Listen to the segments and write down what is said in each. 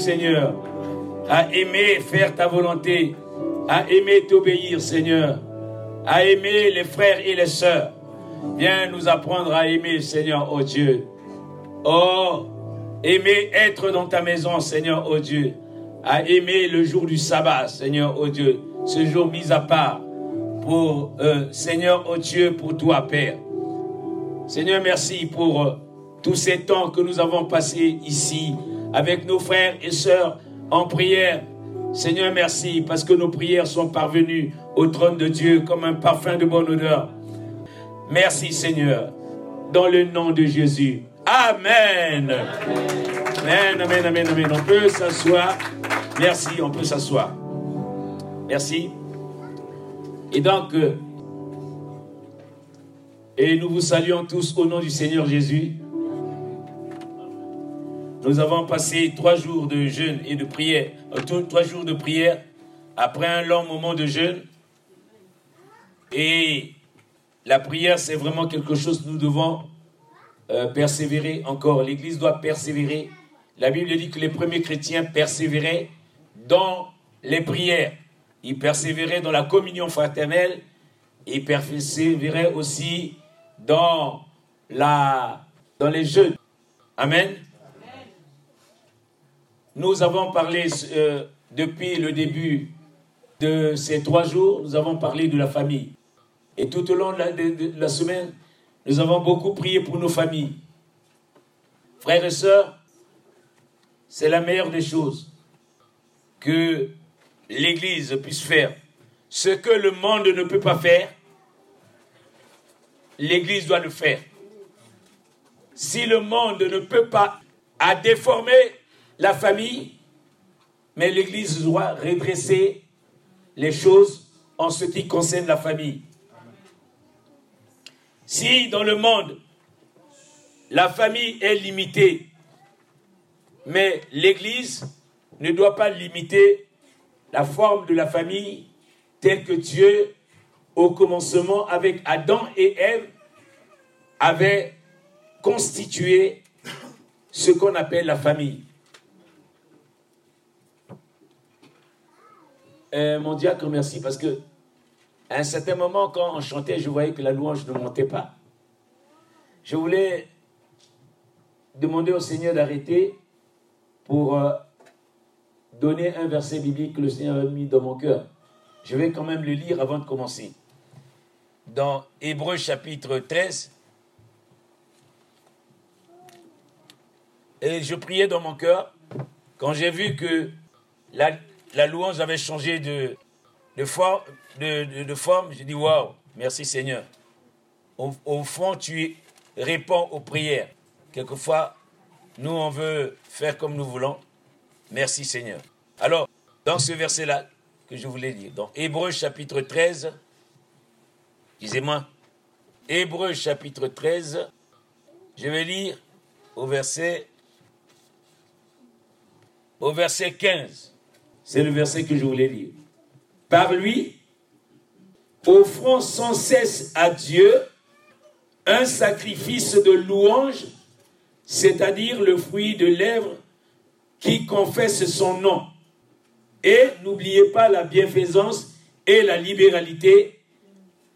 Seigneur. À aimer faire ta volonté. À aimer t'obéir, Seigneur. À aimer les frères et les sœurs. Viens nous apprendre à aimer, Seigneur, oh Dieu. Oh, aimer être dans ta maison, Seigneur, oh Dieu. À aimer le jour du sabbat, Seigneur, oh Dieu. Ce jour mis à part pour, euh, Seigneur, oh Dieu, pour toi, Père. Seigneur, merci pour euh, tous ces temps que nous avons passés ici avec nos frères et sœurs en prière. Seigneur, merci parce que nos prières sont parvenues au trône de Dieu comme un parfum de bonne odeur. Merci Seigneur, dans le nom de Jésus. Amen. Amen, amen, amen, amen. On peut s'asseoir. Merci, on peut s'asseoir. Merci. Et donc, euh, et nous vous saluons tous au nom du Seigneur Jésus. Nous avons passé trois jours de jeûne et de prière, euh, trois jours de prière après un long moment de jeûne. Et la prière, c'est vraiment quelque chose que nous devons euh, persévérer encore. L'Église doit persévérer. La Bible dit que les premiers chrétiens persévéraient dans les prières. Ils persévéraient dans la communion fraternelle. Ils persévéraient aussi dans, la, dans les jeûnes. Amen. Nous avons parlé euh, depuis le début de ces trois jours, nous avons parlé de la famille. Et tout au long de la, semaine, nous avons beaucoup prié pour nos familles. Frères et sœurs, c'est la meilleure des choses que l'Église puisse faire. Ce que le monde ne peut pas faire, l'Église doit le faire. Si le monde ne peut pas à déformer la famille, mais l'Église doit redresser les choses en ce qui concerne la famille. Si dans le monde, la famille est limitée, mais l'Église ne doit pas limiter la forme de la famille telle que Dieu, au commencement avec Adam et Ève, avait constitué ce qu'on appelle la famille. Euh, mon diacre, merci, parce que à un certain moment, quand on chantait, je voyais que la louange ne montait pas. Je voulais demander au Seigneur d'arrêter pour euh, donner un verset biblique que le Seigneur a mis dans mon cœur. Je vais quand même le lire avant de commencer. Dans Hébreu chapitre 13, et je priais dans mon cœur quand j'ai vu que la, la louange avait changé de, de, forme, de, de, forme. J'ai dit, waouh, merci Seigneur. Au, fond, tu réponds aux prières. Quelquefois, nous, on veut faire comme nous voulons. Merci Seigneur. Alors, dans ce verset-là que je voulais lire, dans Hébreu chapitre 13, disez-moi, Hébreu chapitre 13, je vais lire au verset, au verset 15. C'est le verset que je voulais lire. Par lui, offrons sans cesse à Dieu un sacrifice de louange, c'est-à-dire le fruit de lèvres qui confesse son nom. Et n'oubliez pas la bienfaisance et la libéralité,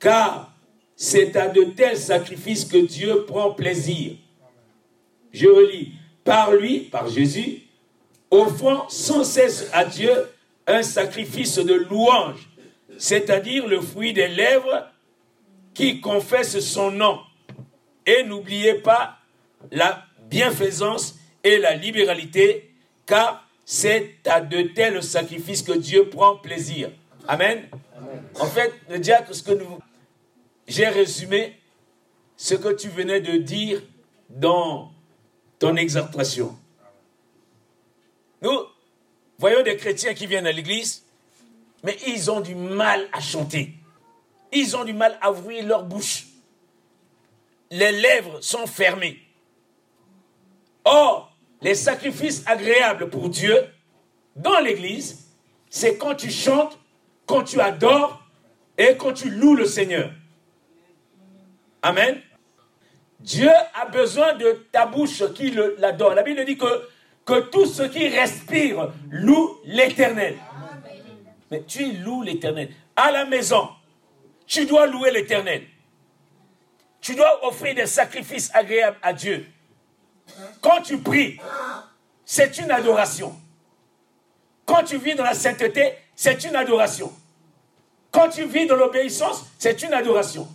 car c'est à de tels sacrifices que Dieu prend plaisir. Je relis, par lui, par Jésus, offrant sans cesse à Dieu un sacrifice de louange, c'est-à-dire le fruit des lèvres qui confesse son nom. Et n'oubliez pas la bienfaisance et la libéralité, car c'est à de tels sacrifices que Dieu prend plaisir. Amen. En fait, le diacre, ce que nous, j'ai résumé ce que tu venais de dire dans ton exhortation. Nous voyons des chrétiens qui viennent à l'église, mais ils ont du mal à chanter. Ils ont du mal à ouvrir leur bouche. Les lèvres sont fermées. Or, les sacrifices agréables pour Dieu dans l'église, c'est quand tu chantes, quand tu adores et quand tu loues le Seigneur. Amen. Dieu a besoin de ta bouche qui l'adore. La Bible dit que, que tout ce qui respire loue l'éternel. Mais tu loues l'éternel. À la maison, tu dois louer l'éternel. Tu dois offrir des sacrifices agréables à Dieu. Quand tu pries, c'est une adoration. Quand tu vis dans la sainteté, c'est une adoration. Quand tu vis dans l'obéissance, c'est une adoration.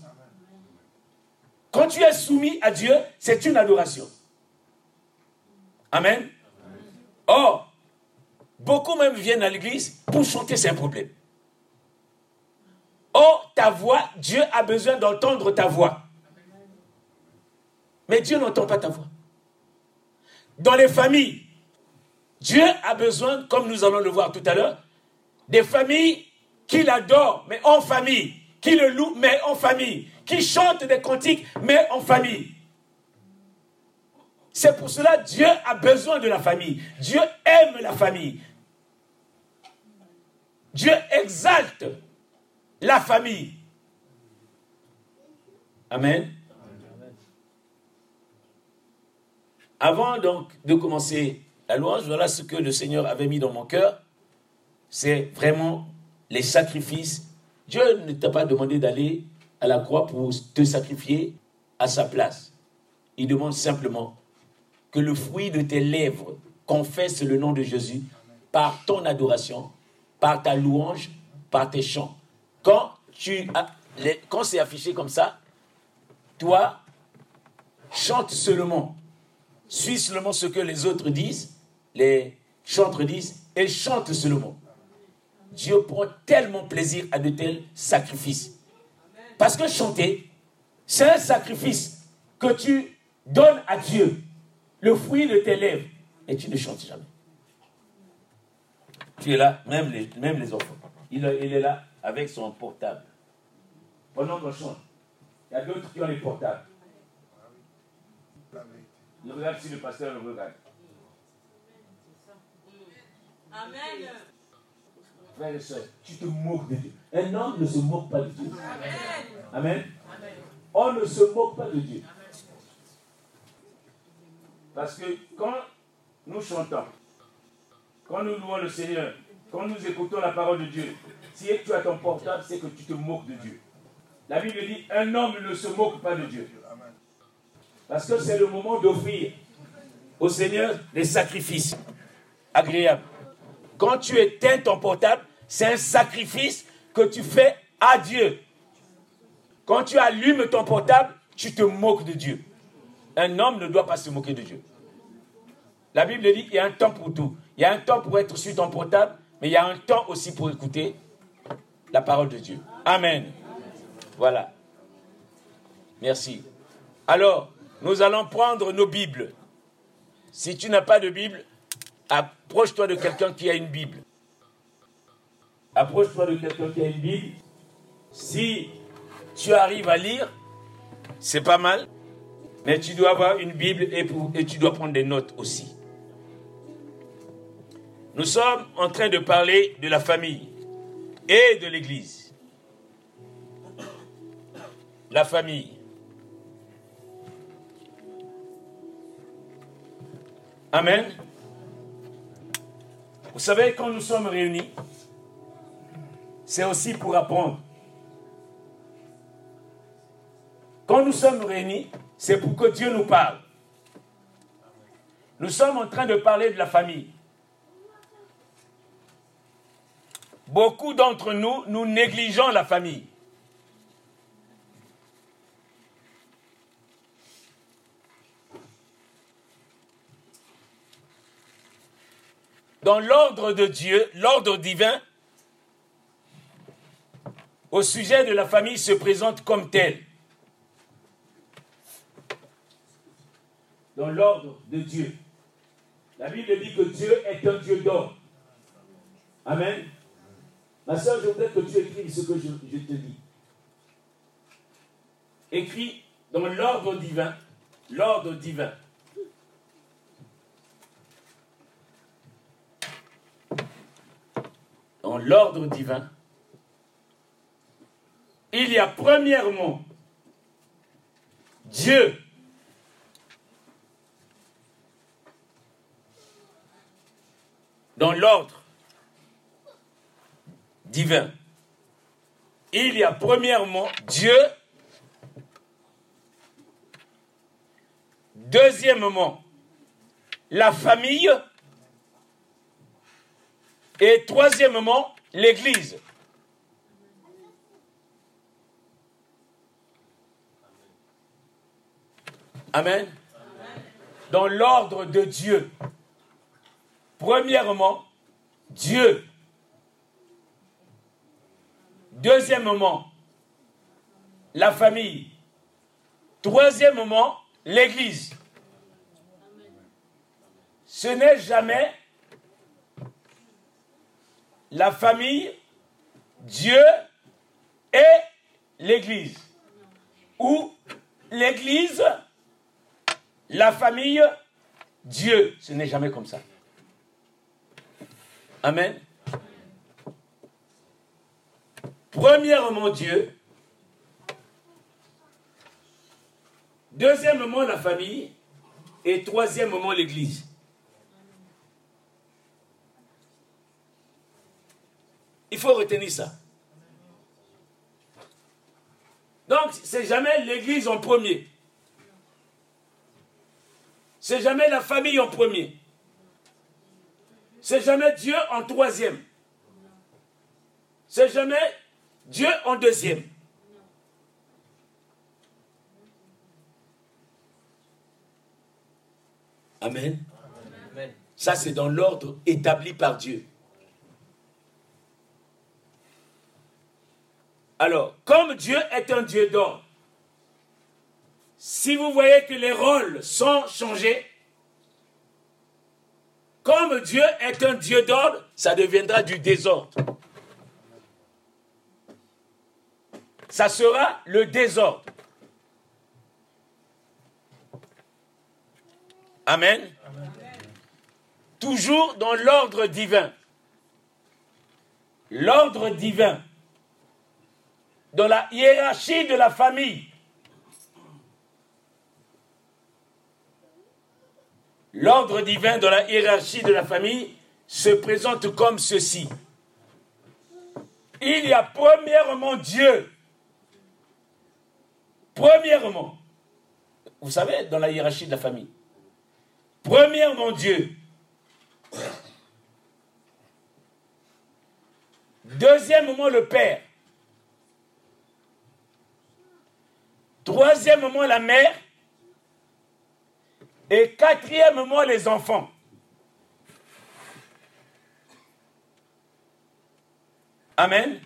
Quand tu es soumis à Dieu, c'est une adoration. Amen. Or, beaucoup même viennent à l'église pour chanter, c'est un problème. Or, ta voix, Dieu a besoin d'entendre ta voix. Mais Dieu n'entend pas ta voix. Dans les familles, Dieu a besoin, comme nous allons le voir tout à l'heure, des familles qui l'adorent, mais en famille, qui le louent, mais en famille, qui chantent des cantiques, mais en famille. C'est pour cela que Dieu a besoin de la famille. Dieu aime la famille. Dieu exalte la famille. Amen. Avant donc de commencer la louange, voilà ce que le Seigneur avait mis dans mon cœur. C'est vraiment les sacrifices. Dieu ne t'a pas demandé d'aller à la croix pour te sacrifier à sa place. Il demande simplement que le fruit de tes lèvres confesse le nom de Jésus par ton adoration, par ta louange, par tes chants. Quand, tu quand c'est affiché comme ça, toi, chante seulement. Suis seulement ce que les autres disent les chantres disent, et chante seulement. Dieu prend tellement plaisir à de tels sacrifices. Parce que chanter, c'est un sacrifice que tu donnes à Dieu, le fruit de tes lèvres, et tu ne chantes jamais. Tu es là, même les, même les enfants. Il, il est là avec son portable. Pendant qu'on chante, il y a d'autres qui ont les portables. Il regarde si le pasteur le regarde. Amen. Frère et soeur, tu te moques de Dieu. Un homme ne se moque pas de Dieu. Amen. On ne se moque pas de Dieu. Parce que quand nous chantons, quand nous louons le Seigneur, quand nous écoutons la parole de Dieu, si tu as ton portable, c'est que tu te moques de Dieu. La Bible dit, un homme ne se moque pas de Dieu. Parce que c'est le moment d'offrir au Seigneur des sacrifices agréables. Quand tu éteins ton portable, c'est un sacrifice que tu fais à Dieu. Quand tu allumes ton portable, tu te moques de Dieu. Un homme ne doit pas se moquer de Dieu. La Bible dit qu'il y a un temps pour tout. Il y a un temps pour être sur ton portable, mais il y a un temps aussi pour écouter la parole de Dieu. Amen. Voilà. Merci. Alors, nous allons prendre nos Bibles. Si tu n'as pas de Bible, Approche-toi de quelqu'un qui a une Bible. Approche-toi de quelqu'un qui a une Bible. Si tu arrives à lire, c'est pas mal. Mais tu dois avoir une Bible et, tu dois prendre des notes aussi. Nous sommes en train de parler de la famille et de l'Église. La famille. Amen. Vous savez, quand nous sommes réunis, c'est aussi pour apprendre. Quand nous sommes réunis, c'est pour que Dieu nous parle. Nous sommes en train de parler de la famille. Beaucoup d'entre nous, nous négligeons la famille. dans l'ordre de Dieu, l'ordre divin, au sujet de la famille se présente comme tel. Dans l'ordre de Dieu. La Bible dit que Dieu est un Dieu d'ordre. Amen. Ma soeur, je voudrais que tu écrives ce que je, je te dis. Écris dans l'ordre divin, l'ordre divin. dans l'ordre divin, il y a premièrement Dieu. Dans l'ordre divin. Il y a premièrement Dieu. Deuxièmement, la famille. Et troisièmement, l'Église. Amen. Dans l'ordre de Dieu. Premièrement, Dieu. Deuxièmement, la famille. Troisièmement, l'Église. Ce n'est jamais la famille, Dieu et l'Église. Ou l'Église la famille, Dieu, ce n'est jamais comme ça. Amen. Premièrement, Dieu. Deuxièmement, la famille. Et troisièmement, l'Église. Il faut retenir ça. Donc, c'est jamais l'Église en premier. C'est jamais la famille en premier. C'est jamais Dieu en troisième. C'est jamais Dieu en deuxième. Amen. Ça, c'est dans l'ordre établi par Dieu. Alors, comme Dieu est un Dieu d'ordre, si vous voyez que les rôles sont changés, comme Dieu est un Dieu d'ordre, ça deviendra du désordre. Ça sera le désordre. Amen. Toujours dans l'ordre divin. L'ordre divin. Dans la hiérarchie de la famille. L'ordre divin dans la hiérarchie de la famille se présente comme ceci. Il y a premièrement Dieu. Premièrement, vous savez, dans la hiérarchie de la famille. Premièrement Dieu. Deuxièmement le Père. Troisièmement la mère. Et quatrièmement, les enfants. Amen.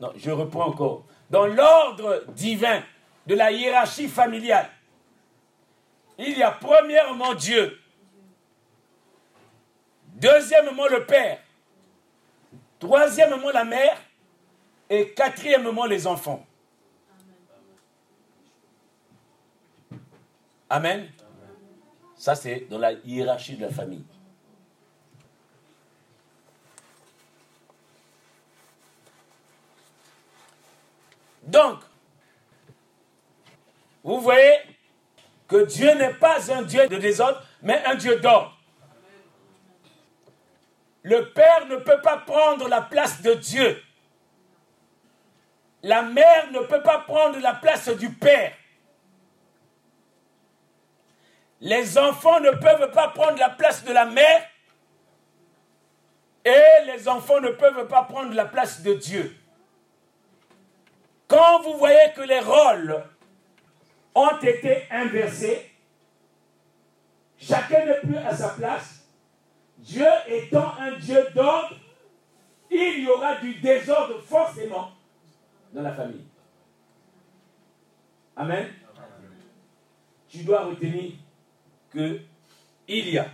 Non, je reprends encore. Dans l'ordre divin de la hiérarchie familiale, il y a premièrement Dieu, deuxièmement le Père, troisièmement la mère et quatrièmement les enfants. Amen. Ça, c'est dans la hiérarchie de la famille. Donc, vous voyez que Dieu n'est pas un Dieu de désordre, mais un Dieu d'ordre. Le Père ne peut pas prendre la place de Dieu. La mère ne peut pas prendre la place du Père. Les enfants ne peuvent pas prendre la place de la mère et les enfants ne peuvent pas prendre la place de Dieu. Quand vous voyez que les rôles ont été inversés, chacun n'est plus à sa place, Dieu étant un Dieu d'ordre, il y aura du désordre forcément dans la famille. Amen. Tu dois retenir que il y a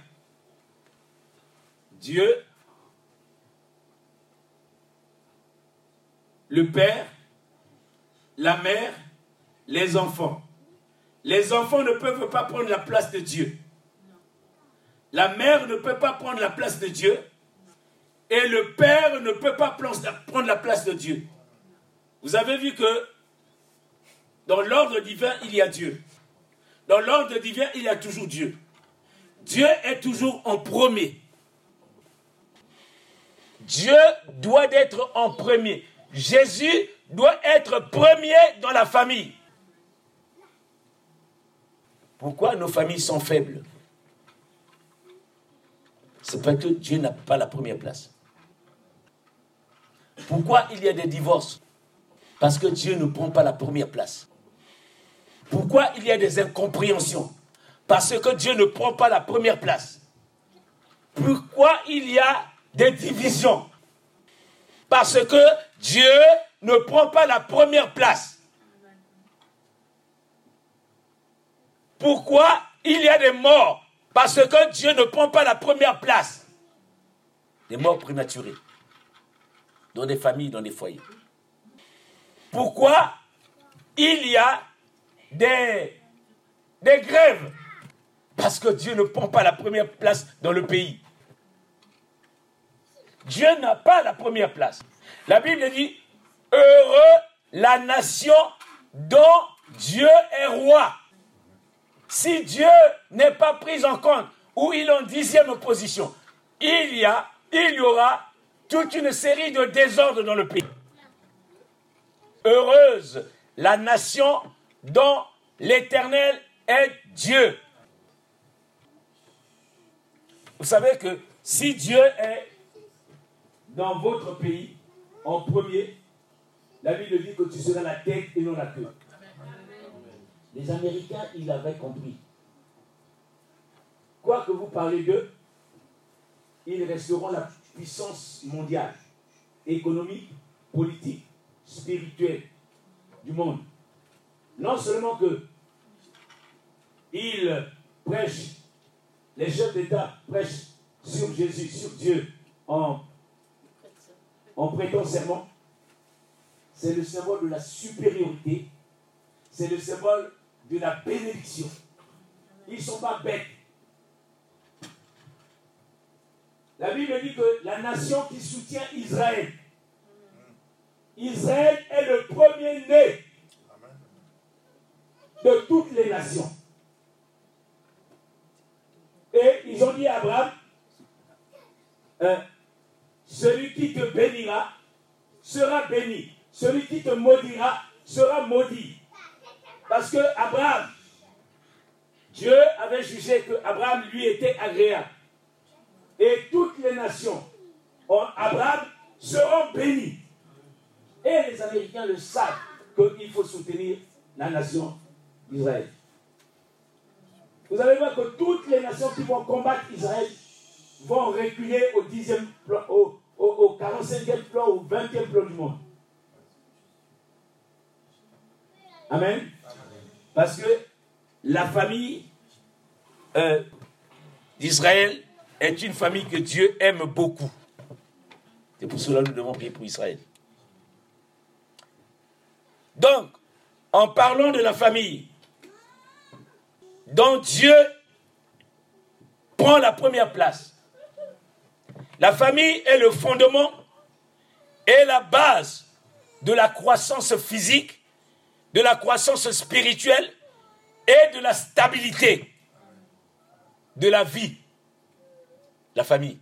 Dieu, le Père, la mère, les enfants. Les enfants ne peuvent pas prendre la place de Dieu. La mère ne peut pas prendre la place de Dieu. Et le Père ne peut pas prendre la place de Dieu. Vous avez vu que dans l'ordre divin, il y a Dieu. Dans l'ordre divin, il y a toujours Dieu. Dieu est toujours en premier. Dieu doit être en premier. Jésus doit être premier dans la famille. Pourquoi nos familles sont faibles? C'est parce que Dieu n'a pas la première place. Pourquoi il y a des divorces? Parce que Dieu ne prend pas la première place. Pourquoi il y a des incompréhensions Parce que Dieu ne prend pas la première place. Pourquoi il y a des divisions Parce que Dieu ne prend pas la première place. Pourquoi il y a des morts Parce que Dieu ne prend pas la première place. Des morts prématurées. Dans des familles, dans des foyers. Pourquoi il y a des, grèves. Parce que Dieu ne prend pas la première place dans le pays. Dieu n'a pas la première place. La Bible dit, heureux la nation dont Dieu est roi. Si Dieu n'est pas pris en compte, ou il est en dixième position, il y a, il y aura toute une série de désordres dans le pays. Heureuse la nation dont l'Éternel est Dieu. Vous savez que si Dieu est dans votre pays en premier, la Bible dit que tu seras la tête et non la queue. Les Américains, ils avaient compris. Quoi que vous parlez d'eux, ils resteront la puissance mondiale, économique, politique, spirituelle du monde. Non seulement que ils prêchent, les chefs d'État prêchent sur Jésus, sur Dieu, en, en prêtant serment, c'est le symbole de la supériorité, c'est le symbole de la bénédiction. Ils ne sont pas bêtes. La Bible dit que la nation qui soutient Israël, Israël est le premier-né de toutes les nations. Et ils ont dit à Abraham, euh, celui qui te bénira sera béni. Celui qui te maudira sera maudit. Parce que Abraham, Dieu avait jugé que Abraham lui était agréable. Et toutes les nations, en Abraham, seront bénies. Et les Américains le savent qu'il faut soutenir la nation d'Israël. Vous allez voir que toutes les nations qui vont combattre Israël vont reculer au 10e plan, au, au, 45e plan, au 20e plan du monde. Amen. Parce que la famille euh, d'Israël est une famille que Dieu aime beaucoup. C'est pour cela que nous devons prier pour Israël. Donc, en parlant de la famille, dont Dieu prend la première place, la famille est le fondement et la base de la croissance physique, de la croissance spirituelle et de la stabilité de la vie, la famille.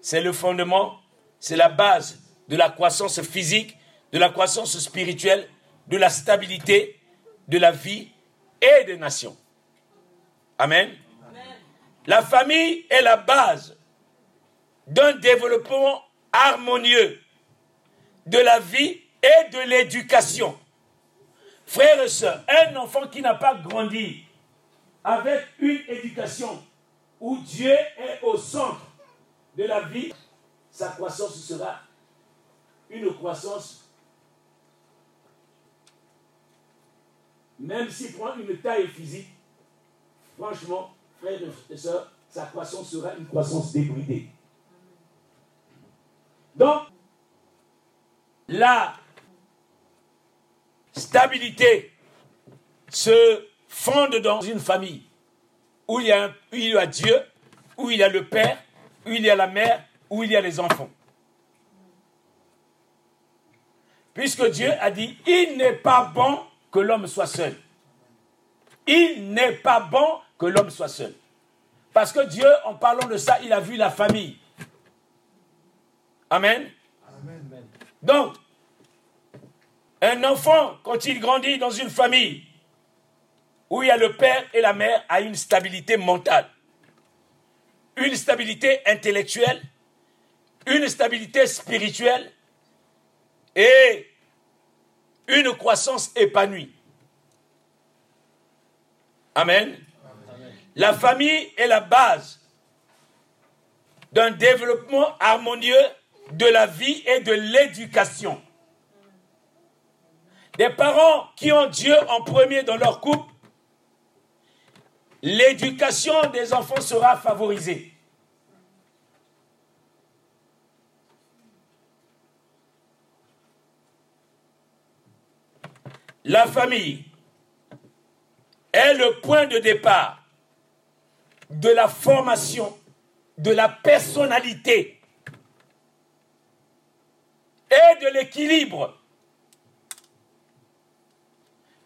C'est le fondement, c'est la base de la croissance physique, de la croissance spirituelle, de la stabilité, de la vie et des nations. Amen. La famille est la base d'un développement harmonieux de la vie et de l'éducation. Frères et sœurs, un enfant qui n'a pas grandi avec une éducation où Dieu est au centre de la vie, sa croissance sera une croissance, même s'il prend une taille physique, franchement, frères et sœurs, sa croissance sera une croissance débridée. Donc, la stabilité se fonde dans une famille où il y a, où il y a Dieu, où il y a le Père, où il y a la mère, où il y a les enfants. Puisque Dieu a dit, il n'est pas bon que l'homme soit seul. Il n'est pas bon que l'homme soit seul. Parce que Dieu, en parlant de ça, il a vu la famille. Amen. Amen. Donc, un enfant, quand il grandit dans une famille où il y a le père et la mère, a une stabilité mentale, une stabilité intellectuelle, une stabilité spirituelle et une croissance épanouie. Amen. La famille est la base d'un développement harmonieux de la vie et de l'éducation. Des parents qui ont Dieu en premier dans leur couple, l'éducation des enfants sera favorisée. La famille est le point de départ de la formation, de la personnalité et de l'équilibre.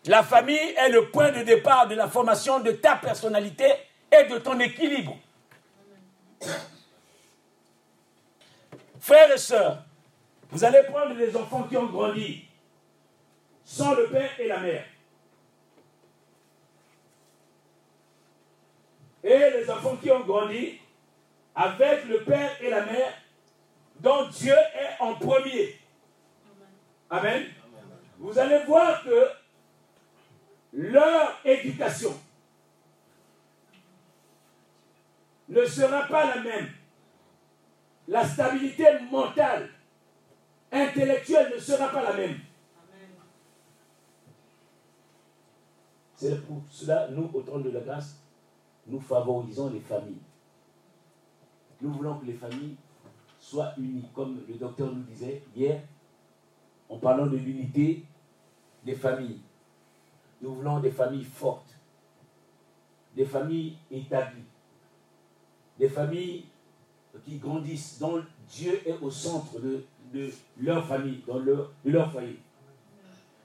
La famille est le point de départ de la formation de ta personnalité et de ton équilibre. Frères et sœurs, vous allez prendre les enfants qui ont grandi sans le père et la mère. Et les enfants qui ont grandi avec le père et la mère dont Dieu est en premier. Amen. Vous allez voir que leur éducation ne sera pas la même. La stabilité mentale, intellectuelle ne sera pas la même. C'est pour cela, nous, au trône de la grâce, nous favorisons les familles. Nous voulons que les familles soient unies, comme le docteur nous disait hier, en parlant de l'unité des familles. Nous voulons des familles fortes, des familles établies, des familles qui grandissent, dont Dieu est au centre de, leur famille, dans de leur foyer.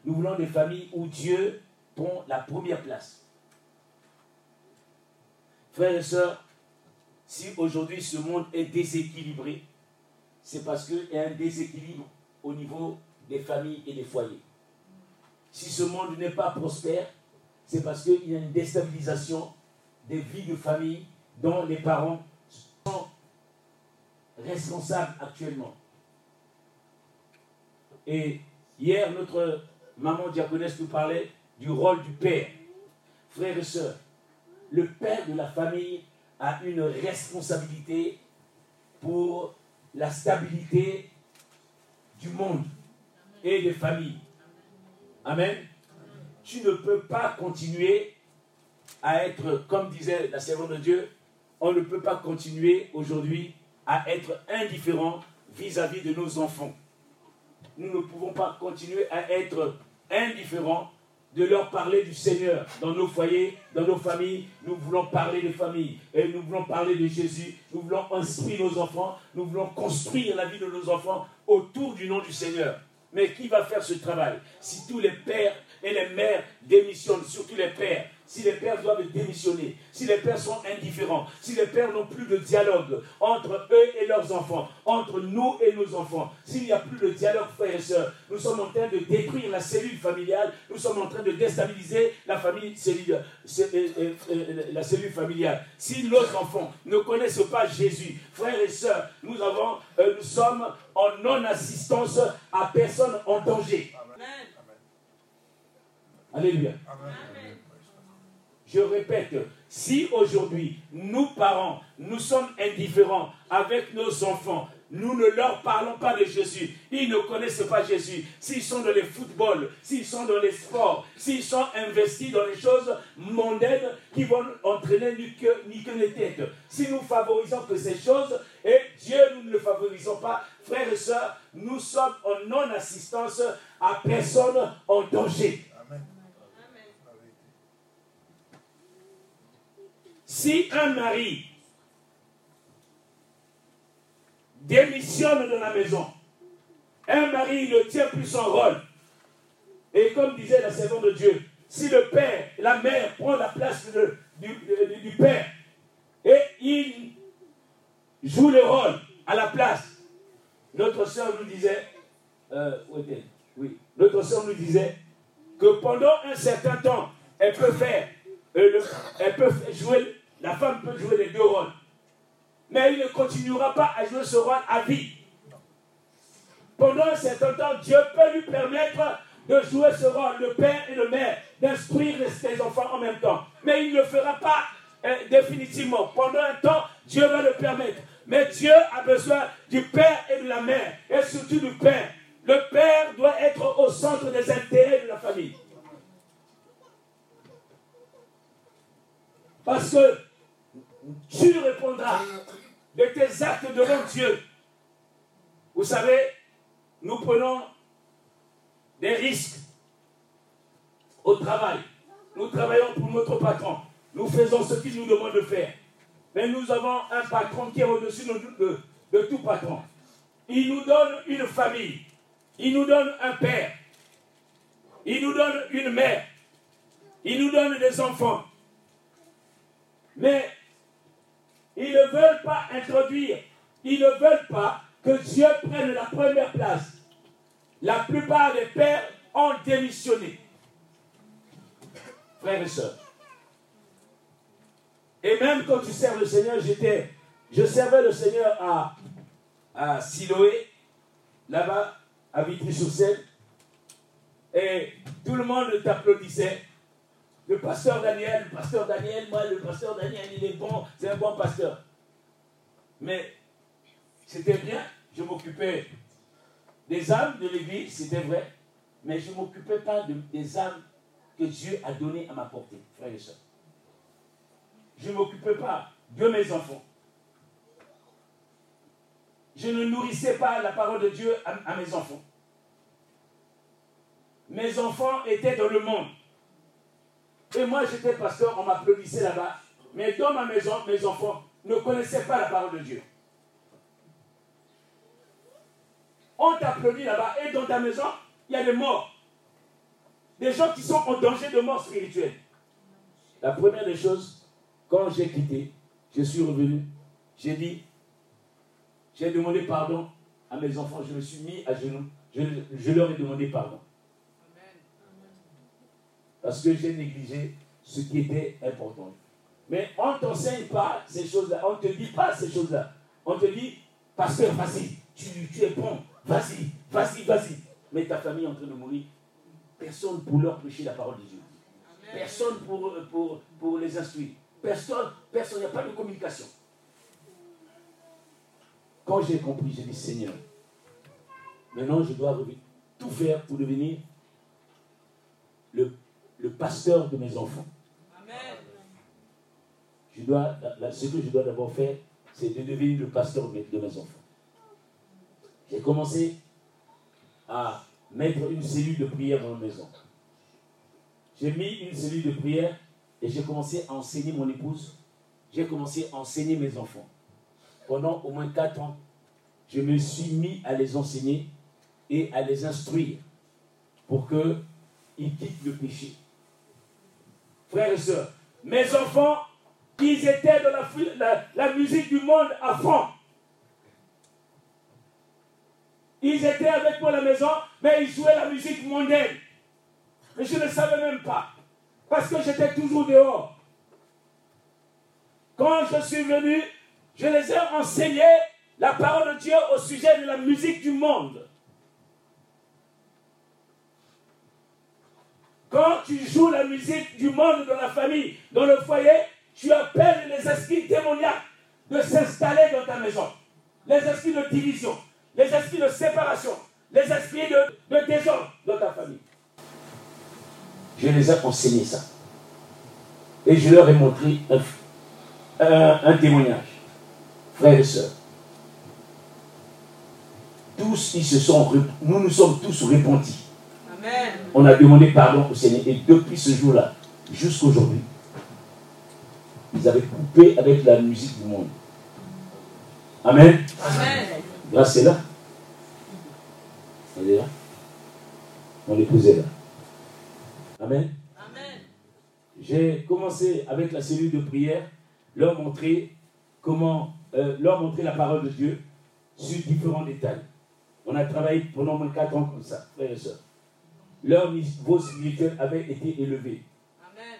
Nous voulons des familles où Dieu la première place. Frères et sœurs, si aujourd'hui ce monde est déséquilibré, c'est parce qu'il y a un déséquilibre au niveau des familles et des foyers. Si ce monde n'est pas prospère, c'est parce qu'il y a une déstabilisation des vies de famille dont les parents sont responsables actuellement. Et hier, notre maman diaconesse nous parlait du rôle du père. Frères et sœurs, le père de la famille a une responsabilité pour la stabilité du monde et des familles. Amen. Tu ne peux pas continuer à être, comme disait la servante de Dieu, on ne peut pas continuer aujourd'hui à être indifférent vis-à-vis -vis de nos enfants. Nous ne pouvons pas continuer à être indifférents de leur parler du Seigneur dans nos foyers, dans nos familles. Nous voulons parler de famille et nous voulons parler de Jésus. Nous voulons inspirer nos enfants. Nous voulons construire la vie de nos enfants autour du nom du Seigneur. Mais qui va faire ce travail? Si tous les pères et les mères démissionnent, surtout les pères, si les pères doivent démissionner, si les pères sont indifférents, si les pères n'ont plus de dialogue entre eux et leurs enfants, entre nous et nos enfants, s'il n'y a plus de dialogue, frères et sœurs, nous sommes en train de détruire la cellule familiale, nous sommes en train de déstabiliser la famille cellule, euh, euh, euh, la cellule familiale. Si nos enfants ne connaissent pas Jésus, frères et sœurs, nous, avons, nous sommes en non-assistance à personne en danger. Amen. Alléluia. Amen. Je répète, si aujourd'hui, nous parents, nous sommes indifférents avec nos enfants, nous ne leur parlons pas de Jésus. Ils ne connaissent pas Jésus. S'ils sont dans les football, s'ils sont dans les sports, s'ils sont investis dans les choses mondaines qui vont entraîner ni que, ni que les têtes. Si nous favorisons que ces choses, et Dieu, nous ne le favorisons pas, frères et sœurs, nous sommes en non-assistance à personne en danger. Si un mari démissionne de la maison un mari ne tient plus son rôle. Et comme disait la servante de Dieu, si le père, la mère prend la place du, père et il joue le rôle à la place, notre soeur nous disait, euh, notre soeur nous disait que pendant un certain temps, elle peut faire, euh, elle peut jouer, la femme peut jouer les deux rôles. Mais il ne continuera pas à jouer ce rôle à vie. Pendant un certain temps, Dieu peut lui permettre de jouer ce rôle, le père et le mère, d'instruire ses enfants en même temps. Mais il ne le fera pas euh, définitivement. Pendant un temps, Dieu va le permettre. Mais Dieu a besoin du père et de la mère, et surtout du père. Le père doit être au centre des intérêts de la famille. Parce que tu répondras de tes actes devant Dieu. Vous savez, nous prenons des risques au travail. Nous travaillons pour notre patron. Nous faisons ce qu'il nous demande de faire. Mais nous avons un patron qui est au-dessus de, tout patron. Il nous donne une famille. Il nous donne un père. Il nous donne une mère. Il nous donne des enfants. Mais ils ne veulent pas introduire, ils ne veulent pas que Dieu prenne la première place. La plupart des pères ont démissionné. Frères et sœurs. Et même quand tu sers le Seigneur, j'étais, je servais le Seigneur à, à Siloé, là-bas, à Vitry-sur-Seine. Et tout le monde t'applaudissait. Le pasteur Daniel, le pasteur Daniel, moi, le pasteur Daniel, il est bon, c'est un bon pasteur. Mais c'était bien, je m'occupais des âmes de l'église, c'était vrai, mais je ne m'occupais pas des âmes que Dieu a données à ma portée, frères et sœurs. Je ne m'occupais pas de mes enfants. Je ne nourrissais pas la parole de Dieu à mes enfants. Mes enfants étaient dans le monde. Et moi, j'étais pasteur, on m'applaudissait là-bas. Mais dans ma maison, mes enfants ne connaissaient pas la parole de Dieu. On t'applaudit là-bas et dans ta maison, il y a des morts. Des gens qui sont en danger de mort spirituelle. La première des choses, quand j'ai quitté, je suis revenu, j'ai dit, j'ai demandé pardon à mes enfants, je me suis mis à genoux, je leur ai demandé pardon parce que j'ai négligé ce qui était important. Mais on ne t'enseigne pas ces choses-là, on ne te dit pas ces choses-là. On te dit, pasteur, vas-y, tu, es bon, vas-y, vas-y, vas-y. Mais ta famille est en train de mourir. Personne pour leur prêcher la parole de Dieu. Personne pour, pour, pour les instruire. Personne, personne, il n'y a pas de communication. Quand j'ai compris, j'ai dit, Seigneur, maintenant je dois tout faire pour devenir le le pasteur de mes enfants. Je dois, ce que je dois d'abord faire, c'est de devenir le pasteur de mes enfants. J'ai commencé à mettre une cellule de prière dans la maison. J'ai mis une cellule de prière et j'ai commencé à enseigner mon épouse. J'ai commencé à enseigner mes enfants. Pendant au moins quatre ans, je me suis mis à les enseigner et à les instruire pour qu'ils quittent le péché frères et sœurs, mes enfants, ils étaient dans la, musique du monde à fond. Ils étaient avec moi à la maison, mais ils jouaient la musique mondaine. Mais je ne savais même pas. Parce que j'étais toujours dehors. Quand je suis venu, je les ai enseigné la parole de Dieu au sujet de la musique du monde. Quand tu joues la musique du monde dans la famille, dans le foyer, tu appelles les esprits démoniaques de s'installer dans ta maison. Les esprits de division, les esprits de séparation, les esprits de, désordre dans ta famille. Je les ai enseignés ça. Et je leur ai montré un, témoignage. Frères et sœurs, tous ils se sont, nous nous sommes tous répandus on a demandé pardon au Seigneur. Et depuis ce jour-là, jusqu'à aujourd'hui, ils avaient coupé avec la musique du monde. Amen. Amen. Grâce là. Elle est là Mon épouse est là. Amen. Amen. J'ai commencé avec la cellule de prière, leur montrer comment, euh, leur montrer la parole de Dieu sur différents détails. On a travaillé pendant moins 4 ans comme ça, frères et sœurs. Leur niveau spirituel avait été élevé. Amen.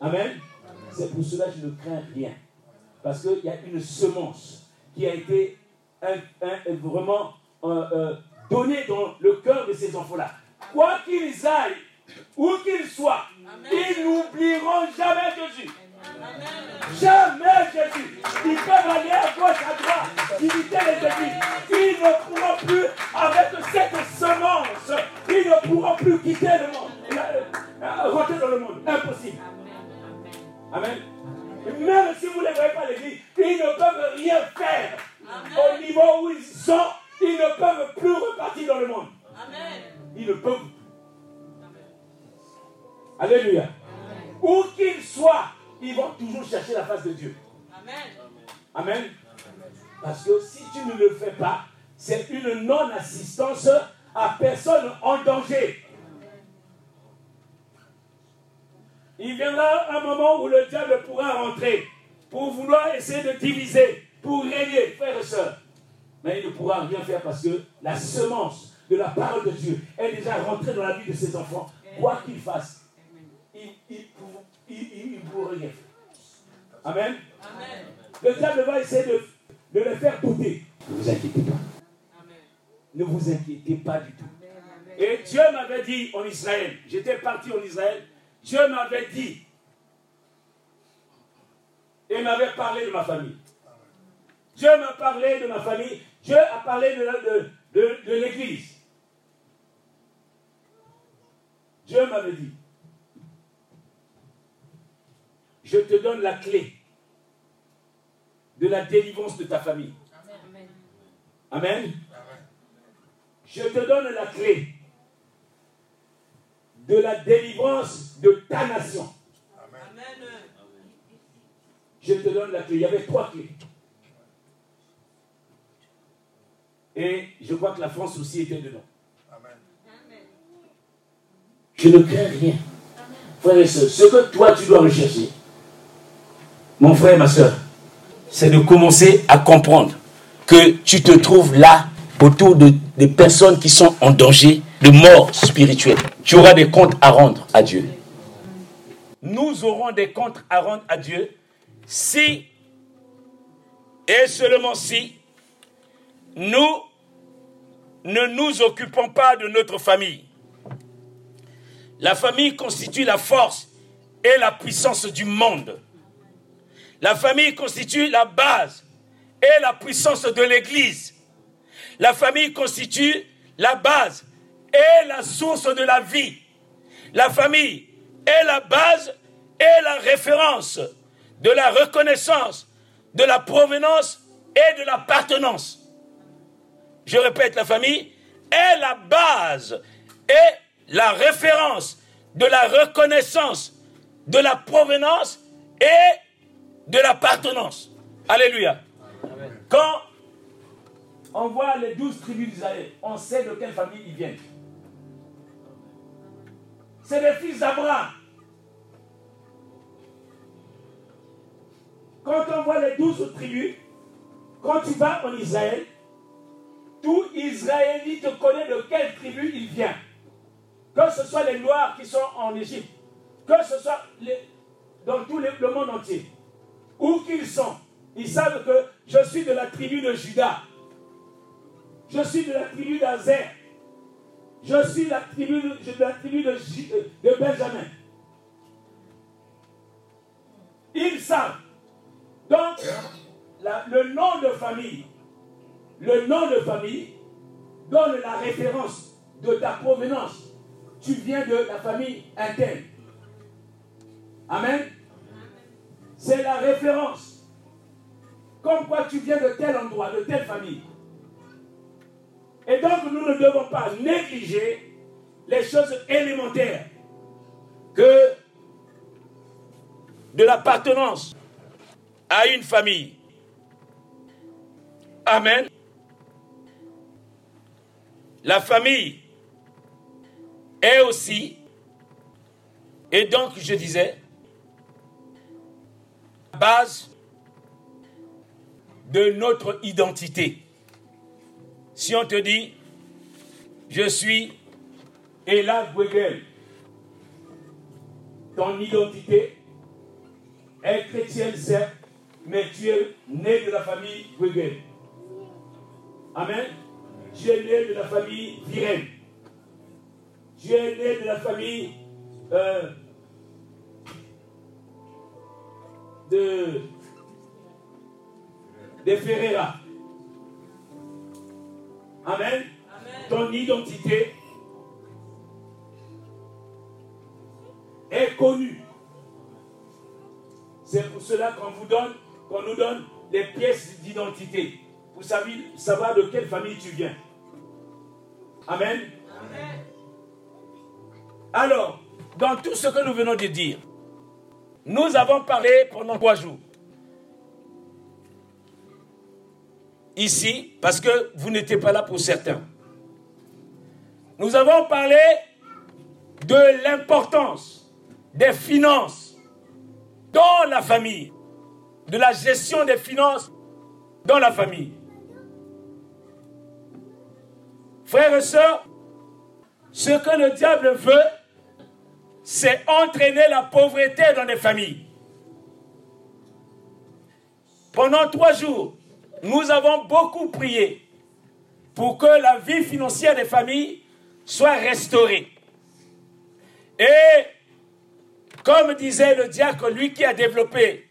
Amen. C'est pour cela que je ne crains rien. Parce qu'il y a une semence qui a été un- un- vraiment euh, euh, donnée dans le cœur de ces enfants-là. Quoi qu'ils aillent, où qu'ils soient, ils n'oublieront jamais Jésus. Amen. Jamais Jésus. Ils peuvent aller à gauche, à droite, visiter les églises. Ils ne pourront plus, avec cette semence, ils ne pourront plus quitter le monde, euh, euh, rentrer dans le monde. Impossible. Amen. Même si vous ne les voyez pas l'église, ils ne peuvent rien faire. Au niveau où ils sont, ils ne peuvent plus repartir dans le monde. Amen. Ils ne peuvent. Alléluia. Où qu'ils soient, ils vont toujours chercher la face de Dieu. Amen. Amen. Parce que si tu ne le fais pas, c'est une non-assistance à personne en danger. Il viendra un moment où le diable pourra rentrer pour vouloir essayer de diviser, pour régner, frères et sœurs. Mais il ne pourra rien faire parce que la semence de la parole de Dieu est déjà rentrée dans la vie de ses enfants. Quoi qu'ils fassent, ils ne ils- ils- ils pourront rien faire. Amen. Amen. Le diable va essayer de, de les faire douter. Ne vous inquiétez pas. Amen. Ne vous inquiétez pas du tout. Et Dieu m'avait dit en Israël, j'étais parti en Israël, Dieu m'avait dit, et m'avait parlé de ma famille. Dieu m'a parlé de ma famille, Dieu a parlé de, de- de l'Église. Dieu m'avait dit, je te donne la clé de la délivrance de ta famille. Amen. Je te donne la clé de la délivrance de ta nation. Amen. Je te donne la clé. Il y avait trois clés. Et je crois que la France aussi était dedans. Je ne crains rien. Frère et sœur, ce que toi tu dois rechercher, mon frère ma soeur, c'est de commencer à comprendre que tu te trouves là autour de, des personnes qui sont en danger de mort spirituelle. Tu auras des comptes à rendre à Dieu. Nous aurons des comptes à rendre à Dieu si, et seulement si, nous ne nous occupons pas de notre famille. La famille constitue la force et la puissance du monde. La famille constitue la base et la puissance de l'Église. La famille constitue la base et la source de la vie. La famille est la base et la référence de la reconnaissance, de la provenance et de l'appartenance. Je répète, la famille est la base et la référence de la reconnaissance, de la provenance et de l'appartenance. Alléluia. Quand on voit les douze tribus d'Israël, on sait de quelle famille ils viennent. C'est les fils d'Abraham. Quand on voit les douze tribus, quand tu vas en Israël, tout Israélite connaît de quelle tribu il vient. Que ce soit les Noirs qui sont en Égypte, que ce soit dans tout le monde entier, où qu'ils sont, ils savent que je suis de la tribu de Judas. Je suis de la tribu d'Azer. Je suis de la tribu de, de Benjamin. Ils savent. Donc, le nom de famille, le nom de famille donne la référence de ta provenance. Tu viens de la famille interne. Amen. C'est la référence. Comme quoi tu viens de tel endroit, de telle famille. Et donc nous ne devons pas négliger les choses élémentaires que de l'appartenance à une famille. Amen. La famille est aussi, et donc je disais, de notre identité. Si on te dit, je suis Ella Gwegel, ton identité est chrétienne, certes, mais tu es né de la famille Gwegel. Amen. Tu es né de la famille Virène. Tu es né de la famille euh, de, de Ferreira. Amen. Ton identité est connue. C'est pour cela qu'on vous donne, qu'on nous donne les pièces d'identité. Vous savez savoir de quelle famille tu viens. Amen. Alors, dans tout ce que nous venons de dire, nous avons parlé pendant trois jours. Ici, parce que vous n'étiez pas là pour certains. Nous avons parlé de l'importance des finances dans la famille, de la gestion des finances dans la famille. Frères et sœurs, ce que le diable veut, c'est entraîner la pauvreté dans les familles. Pendant trois jours, nous avons beaucoup prié pour que la vie financière des familles soit restaurée. Et comme disait le diacre, lui qui a développé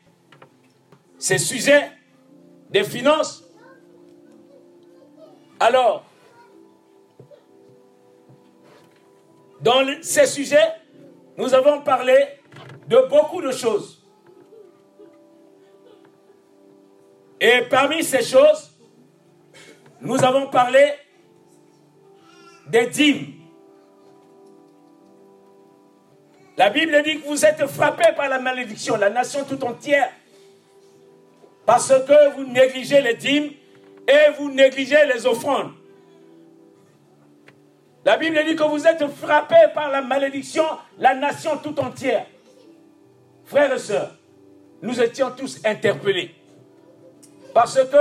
ces sujets des finances, alors, dans ces sujets, nous avons parlé de beaucoup de choses. Et parmi ces choses, nous avons parlé des dîmes. La Bible dit que vous êtes frappés par la malédiction, la nation tout entière, parce que vous négligez les dîmes et vous négligez les offrandes. La Bible dit que vous êtes frappés par la malédiction, la nation tout entière. Frères et sœurs, nous étions tous interpellés. Parce que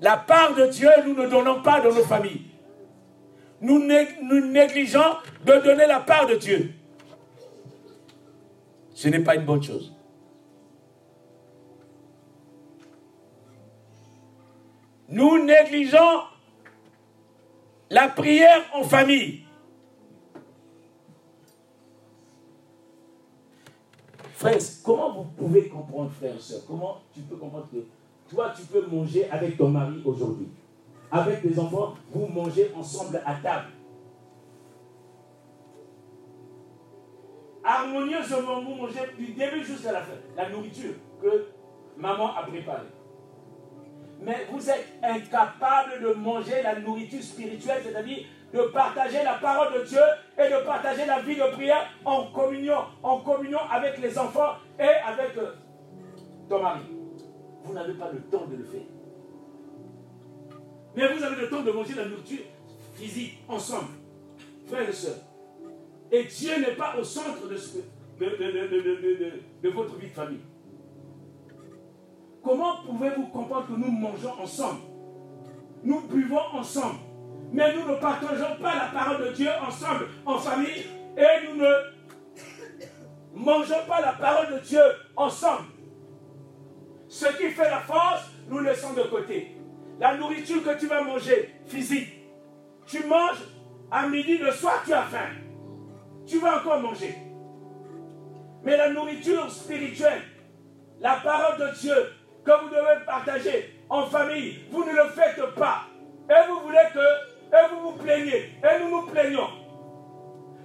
la part de Dieu, nous ne donnons pas dans nos familles. Nous, nous négligeons de donner la part de Dieu. Ce n'est pas une bonne chose. Nous négligeons la prière en famille. Frère, comment vous pouvez comprendre, frère, soeur? Comment tu peux comprendre que toi, tu peux manger avec ton mari aujourd'hui? Avec tes enfants, vous mangez ensemble à table. Harmonieusement, vous mangez du début jusqu'à la fin. La nourriture que maman a préparée mais vous êtes incapable de manger la nourriture spirituelle, c'est-à-dire de partager la parole de Dieu et de partager la vie de prière en communion, en communion avec les enfants et avec euh, ton mari. Vous n'avez pas le temps de le faire. Mais vous avez le temps de manger la nourriture physique ensemble, frères et sœurs. Et Dieu n'est pas au centre de, de votre vie de famille. Comment pouvez-vous comprendre que nous mangeons ensemble? Nous buvons ensemble. Mais nous ne partageons pas la parole de Dieu ensemble, en famille, et nous ne mangeons pas la parole de Dieu ensemble. Ce qui fait la force, nous laissons de côté. La nourriture que tu vas manger, physique, tu manges à midi, le soir tu as faim. Tu vas encore manger. Mais la nourriture spirituelle, la parole de Dieu, que vous devez partager en famille, vous ne le faites pas. Et vous voulez que, et vous vous plaignez, et nous nous plaignons.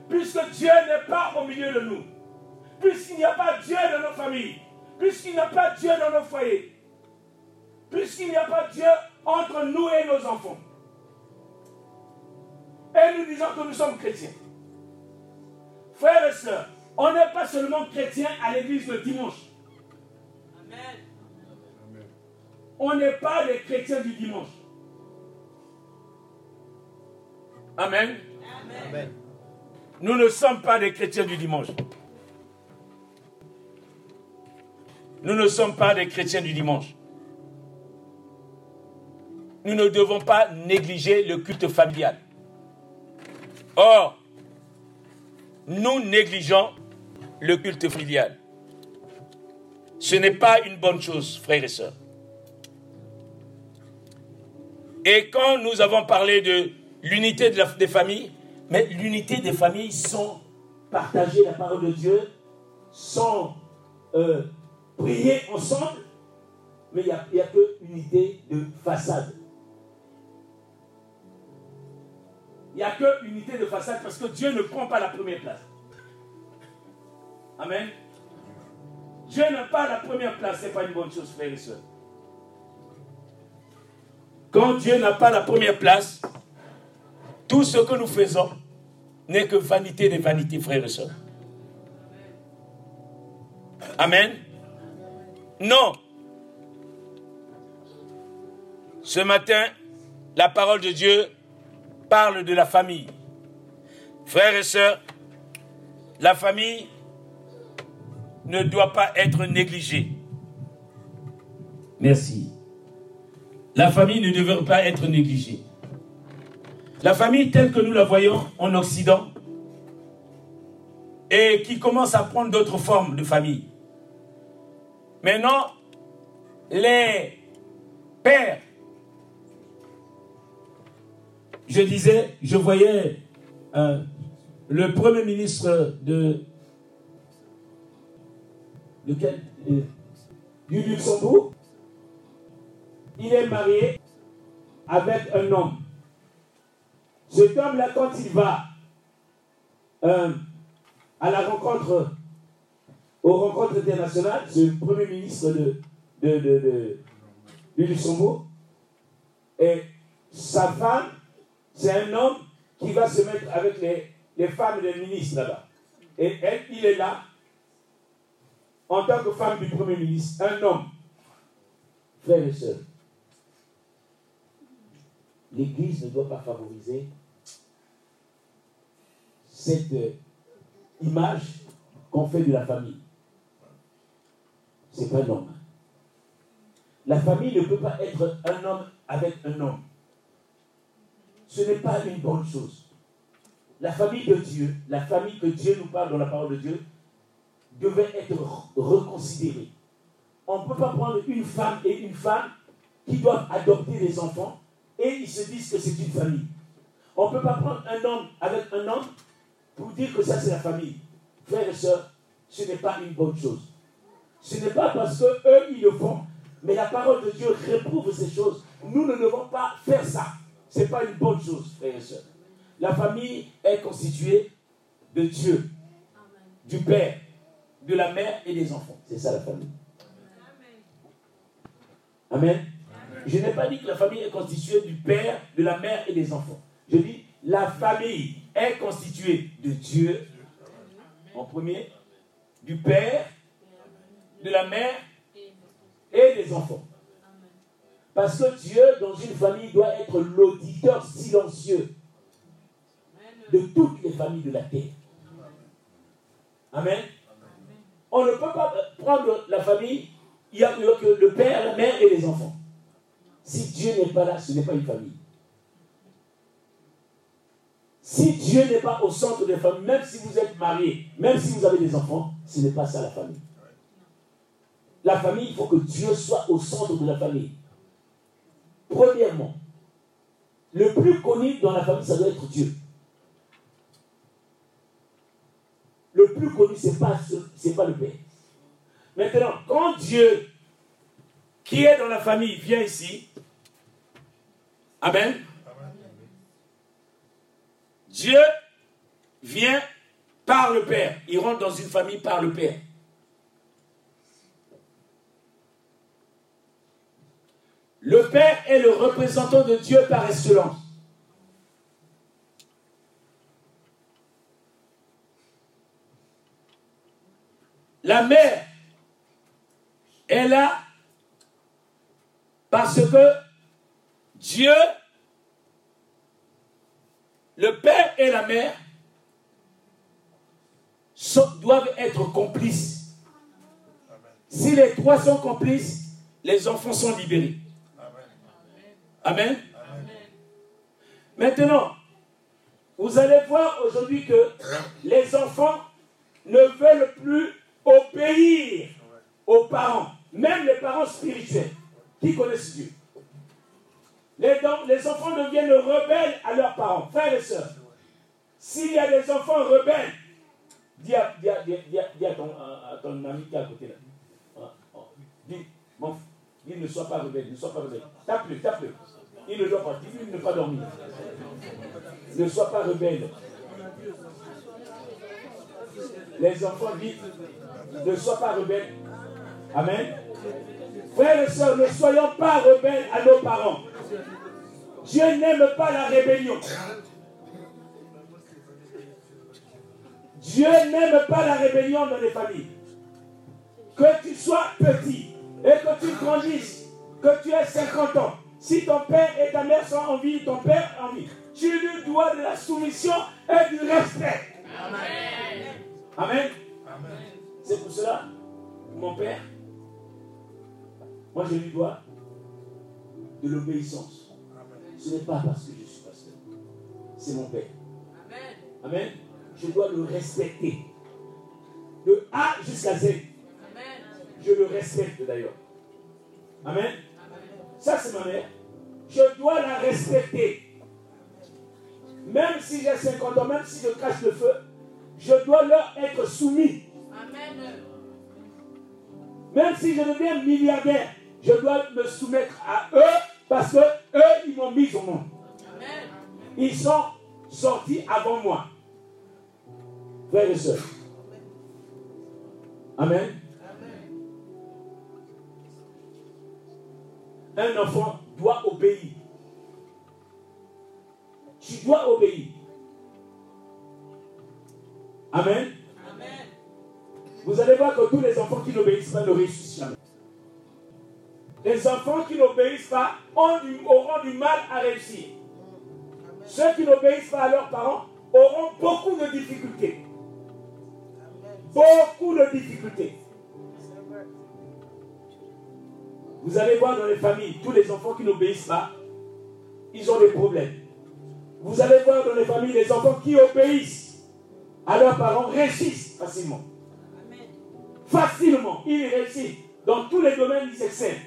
Puisque Dieu n'est pas au milieu de nous, puisqu'il n'y a pas Dieu dans nos familles, puisqu'il n'y a pas Dieu dans nos foyers, puisqu'il n'y a pas Dieu entre nous et nos enfants. Et nous disons que nous sommes chrétiens. Frères et sœurs, on n'est pas seulement chrétien à l'église le dimanche. On n'est pas les chrétiens du dimanche. Amen. Amen. Nous ne sommes pas des chrétiens du dimanche. Nous ne sommes pas des chrétiens du dimanche. Nous ne devons pas négliger le culte familial. Or, nous négligeons le culte filial. Ce n'est pas une bonne chose, frères et sœurs. Et quand nous avons parlé de l'unité des familles, mais l'unité des familles sans partager la parole de Dieu, sans euh, prier ensemble, mais il n'y a, a que unité de façade. Il n'y a que unité de façade parce que Dieu ne prend pas la première place. Amen. Dieu n'a pas la première place, ce n'est pas une bonne chose, frères et sœurs. Quand Dieu n'a pas la première place, tout ce que nous faisons n'est que vanité des vanités, frères et sœurs. Amen. Non. Ce matin, la parole de Dieu parle de la famille. Frères et sœurs, la famille ne doit pas être négligée. Merci. La famille ne devrait pas être négligée. La famille telle que nous la voyons en Occident et qui commence à prendre d'autres formes de famille. Maintenant, les pères, je disais, je voyais euh, le premier ministre de, lequel, euh, du Luxembourg, il est marié avec un homme. Cet homme-là, quand il va euh, à la rencontre, aux rencontres internationales, le premier ministre de, de, du Luxembourg, et sa femme, c'est un homme qui va se mettre avec les, les femmes des ministres là-bas. Et elle, il est là, en tant que femme du Premier ministre, un homme, frère et sœurs. L'Église ne doit pas favoriser cette euh, image qu'on fait de la famille. C'est pas normal. La famille ne peut pas être un homme avec un homme. Ce n'est pas une bonne chose. La famille de Dieu, la famille que Dieu nous parle dans la parole de Dieu, devait être reconsidérée. On ne peut pas prendre une femme et une femme qui doivent adopter des enfants et ils se disent que c'est une famille. On ne peut pas prendre un homme avec un homme pour dire que ça c'est la famille. Frères et sœurs, ce n'est pas une bonne chose. Ce n'est pas parce que eux ils le font, mais la parole de Dieu réprouve ces choses. Nous ne devons pas faire ça. Ce n'est pas une bonne chose, frères et sœurs. La famille est constituée de Dieu, du Père, de la mère et des enfants. C'est ça la famille. Amen. Je n'ai pas dit que la famille est constituée du père, de la mère et des enfants. Je dis la famille est constituée de Dieu en premier, du père, de la mère et des enfants. Parce que Dieu, dans une famille, doit être l'auditeur silencieux de toutes les familles de la terre. Amen. On ne peut pas prendre la famille, il n'y a que le père, la mère et les enfants. Si Dieu n'est pas là, ce n'est pas une famille. Si Dieu n'est pas au centre de la famille, même si vous êtes marié, même si vous avez des enfants, ce n'est pas ça la famille. La famille, il faut que Dieu soit au centre de la famille. Premièrement, le plus connu dans la famille, ça doit être Dieu. Le plus connu, ce n'est pas, pas le Père. Maintenant, quand Dieu, qui est dans la famille, vient ici, Amen. Dieu vient par le Père. Il rentre dans une famille par le Père. Le Père est le représentant de Dieu par excellence. La mère est là parce que Dieu, le Père et la Mère doivent être complices. Si les trois sont complices, les enfants sont libérés. Amen. Maintenant, vous allez voir aujourd'hui que les enfants ne veulent plus obéir aux parents, même les parents spirituels qui connaissent Dieu? Les, enfants deviennent rebelles à leurs parents, frères et sœurs. S'il y a des enfants rebelles, dis à, ton, ami qui est à côté là. Ah, oh, Dis, f- dis, ne sois pas rebelle, ne sois pas rebelle. Tape-le, tape-le. Il ne doit pas, de ne pas dormir. Ne sois pas rebelle. Les enfants disent, ne sois pas rebelle. Amen. Frères et sœurs, ne soyons pas rebelles à nos parents. Dieu n'aime pas la rébellion. Dieu n'aime pas la rébellion dans les familles. Que tu sois petit et que tu grandisses, que tu aies 50 ans, si ton père et ta mère sont en vie, ton père en vie, tu lui dois de la soumission et du respect. Amen. C'est pour cela, mon père, moi je lui dois de l'obéissance. Ce n'est pas parce que je suis pasteur. C'est mon père. Amen. Amen. Je dois le respecter. De A jusqu'à Z. Amen. Je le respecte d'ailleurs. Amen. Ça, c'est ma mère. Je dois la respecter. Même si j'ai 50 ans, même si je cache le feu, je dois leur être soumis. Amen. Même si je deviens milliardaire, je dois me soumettre à eux parce que eux, ils m'ont mis au monde. Ils sont sortis avant moi. Frères et sœurs. Amen. Un enfant doit obéir. Tu dois obéir. Amen. Amen. Vous allez voir que tous les enfants qui n'obéissent pas ne réussissent jamais. Les enfants qui n'obéissent pas ont du- auront du mal à réussir. Ceux qui n'obéissent pas à leurs parents auront beaucoup de difficultés. Beaucoup de difficultés. Vous allez voir dans les familles, tous les enfants qui n'obéissent pas, ils ont des problèmes. Vous allez voir dans les familles, les enfants qui obéissent à leurs parents réussissent facilement. Facilement, ils réussissent. Dans tous les domaines, ils excellent.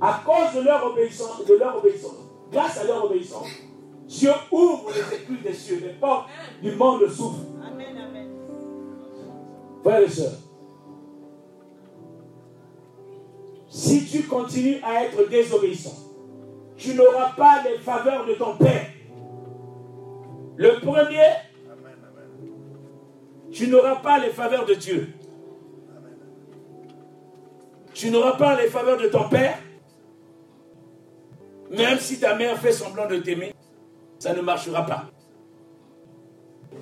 À cause de leur obéissance, de leur obéissance, grâce à leur obéissance, Dieu ouvre les écluses des cieux, les portes du monde s'ouvrent. Amen. Amen. Frères et sœurs, si tu continues à être désobéissant, tu n'auras pas les faveurs de ton Père. Le premier, tu n'auras pas les faveurs de Dieu. Tu n'auras pas les faveurs de ton Père. Même si ta mère fait semblant de t'aimer, ça ne marchera pas.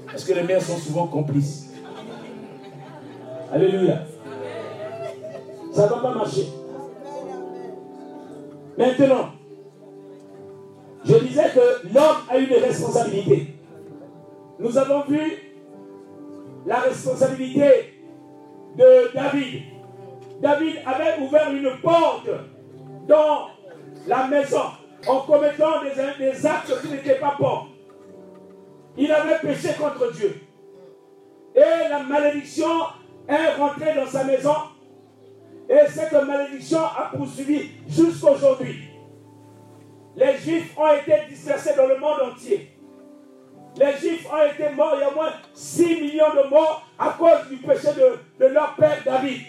Parce que les mères sont souvent complices. Alléluia. Ça ne va pas marcher. Maintenant, je disais que l'homme a une responsabilité. Nous avons vu la responsabilité de David. David avait ouvert une porte dans la maison en commettant des, actes qui n'étaient pas bons. Il avait péché contre Dieu. Et la malédiction est rentrée dans sa maison. Et cette malédiction a poursuivi jusqu'aujourd'hui. Les Juifs ont été dispersés dans le monde entier. Les Juifs ont été morts, il y a au moins 6 millions de morts à cause du péché de, de leur père David.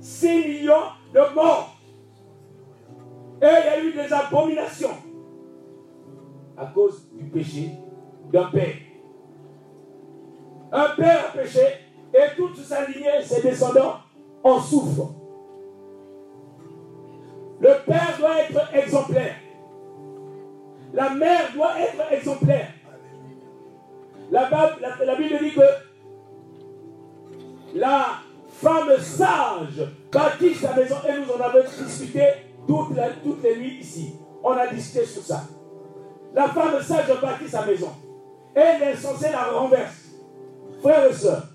6 millions de morts. Et il y a eu des abominations à cause du péché d'un père. Un père a péché et toute sa lignée, ses descendants, en souffrent. Le père doit être exemplaire. La mère doit être exemplaire. La, Bible dit que la femme sage bâtit sa maison et nous en avons discuté toute la- toutes les nuits ici. On a discuté sur ça. La femme sage bâtit sa maison et l'insensé la renverse. frères et sœurs,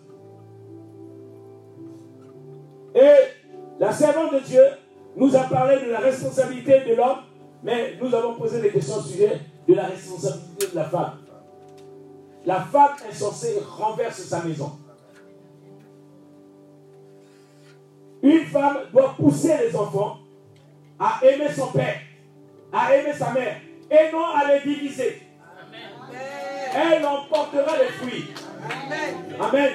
et la servante de Dieu nous a parlé de la responsabilité de l'homme, mais nous avons posé des questions au sujet de la responsabilité de la femme. La femme insensée renverse sa maison. Une femme doit pousser les enfants à aimer son père, à aimer sa mère, et non à les diviser. Elle emportera les fruits. Amen.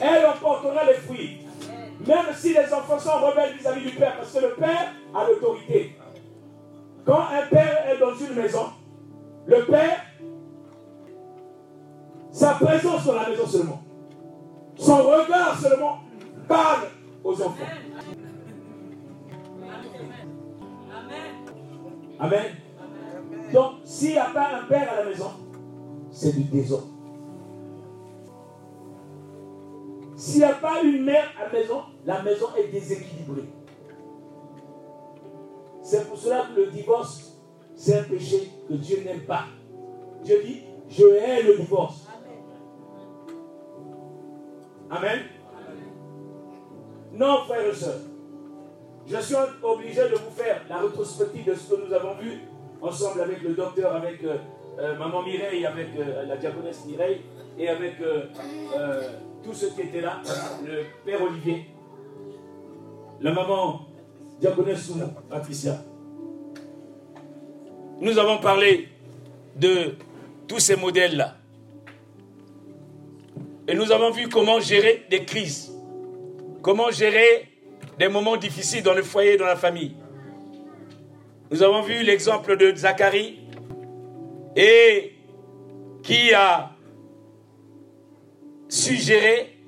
Elle emportera les fruits. Même si les enfants sont rebelles vis-à-vis du père, parce que le père a l'autorité. Quand un père est dans une maison, le père, sa présence dans la maison seulement, son regard seulement parle aux enfants. Amen. Donc, s'il n'y a pas un père à la maison, c'est du désordre. S'il n'y a pas une mère à la maison, la maison est déséquilibrée. C'est pour cela que le divorce, c'est un péché que Dieu n'aime pas. Dieu dit, je hais le divorce. Amen. Non, frères et sœurs. Je suis obligé de vous faire la rétrospective de ce que nous avons vu ensemble avec le docteur, avec euh, euh, maman Mireille, avec euh, la diaconesse Mireille et avec tous ceux qui étaient là, le père Olivier, la maman diaconesse Soumou, Patricia. Nous avons parlé de tous ces modèles-là. Et nous avons vu comment gérer des crises, comment gérer des moments difficiles dans le foyer, dans la famille. Nous avons vu l'exemple de Zacharie et qui a suggéré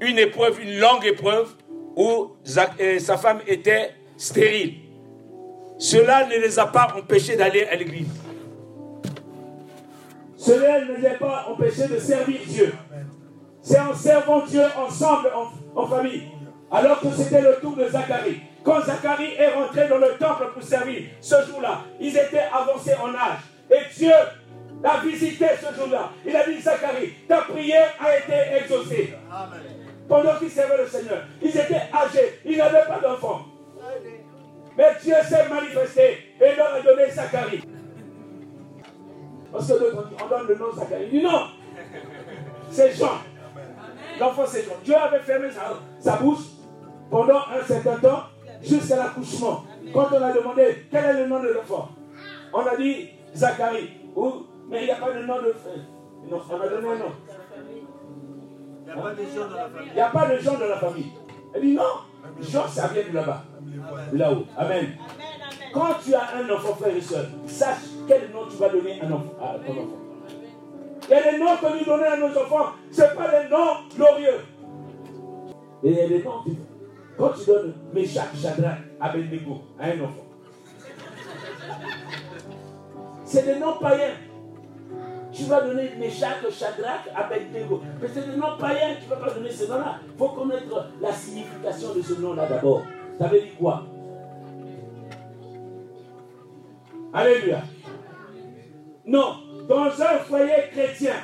une épreuve, une longue épreuve où euh, sa femme était stérile. Cela ne les a pas empêchés d'aller à l'église. Cela ne les a pas empêchés de servir Dieu. C'est en servant Dieu ensemble, en, en famille. Alors que c'était le tour de Zacharie. Quand Zacharie est rentré dans le temple pour servir, ce jour-là, ils étaient avancés en âge. Et Dieu l'a visité ce jour-là. Il a dit, Zacharie, ta prière a été exaucée. Pendant qu'ils servaient le Seigneur, ils étaient âgés, ils n'avaient pas d'enfants. Mais Dieu s'est manifesté et leur a donné Zacharie. Parce que d'autres on donne le nom de Zacharie. Il dit non, c'est Jean. L'enfant c'est Jean. Dieu avait fermé sa, bouche pendant un certain temps jusqu'à l'accouchement. Quand on a demandé quel est le nom de l'enfant, on a dit Zacharie. mais il n'y a pas de nom de Non, on a donné un nom. Il n'y a pas de gens dans la famille. Il n'y a pas de gens dans la famille. Elle dit non, Jean, ça vient de là-bas. Là-haut. Amen. Quand tu as un enfant, frère et soeur, sache quel nom tu vas donner à ton enfant. Il y a des noms que nous donnons à nos enfants, ce n'est pas des noms glorieux. Et il y a des noms, quand tu donnes Meshach, Shadrach, Abednego à un enfant, c'est des noms païens. Tu vas donner Meshach, Shadrach, Abednego. Mais c'est des noms païens, tu ne vas pas donner ces noms-là. Il faut connaître la signification de ce nom-là d'abord. Ça veut dire quoi? Alléluia. Non, dans un foyer chrétien,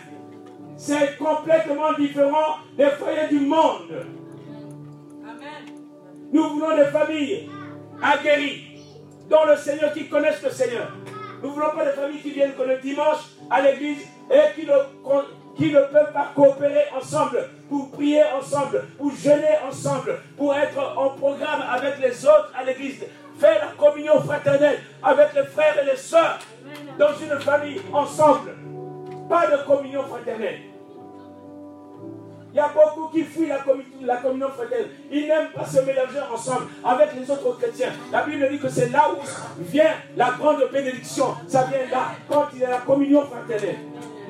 c'est complètement différent des foyers du monde. Nous voulons des familles aguerries, dont le Seigneur qui connaissent le Seigneur. Nous ne voulons pas des familles qui viennent que le dimanche à l'église et qui ne, qui ne peuvent pas coopérer ensemble, pour prier ensemble, pour jeûner ensemble, pour être en programme avec les autres à l'église, faire la communion fraternelle avec les frères et les sœurs dans une famille ensemble. Pas de communion fraternelle. Il y a beaucoup qui fuient la, la communion fraternelle. Ils n'aiment pas se mélanger ensemble avec les autres chrétiens. La Bible dit que c'est là où vient la grande bénédiction. Ça vient là, quand il y a la communion fraternelle.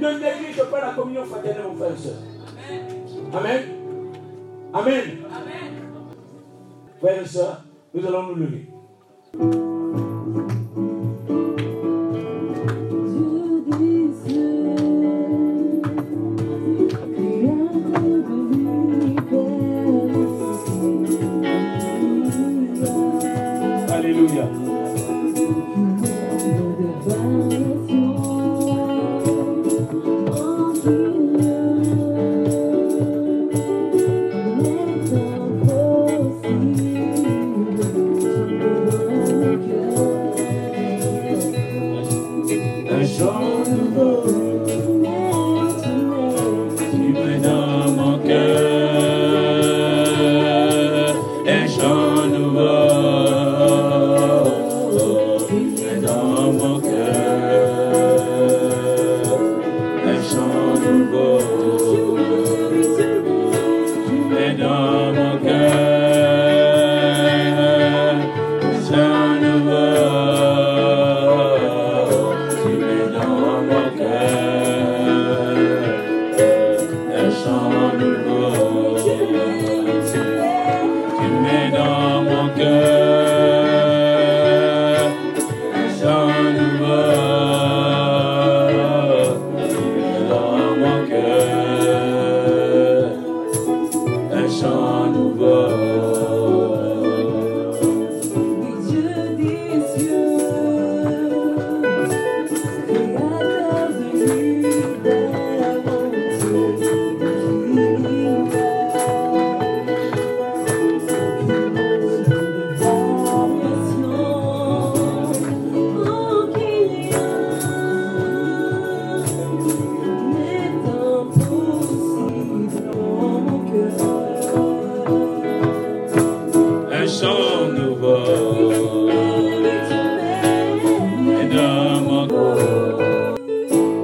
Ne néglige pas la communion fraternelle, mon frère et soeur. Amen. Amen. Amen. Frères et sœurs, nous allons nous lever.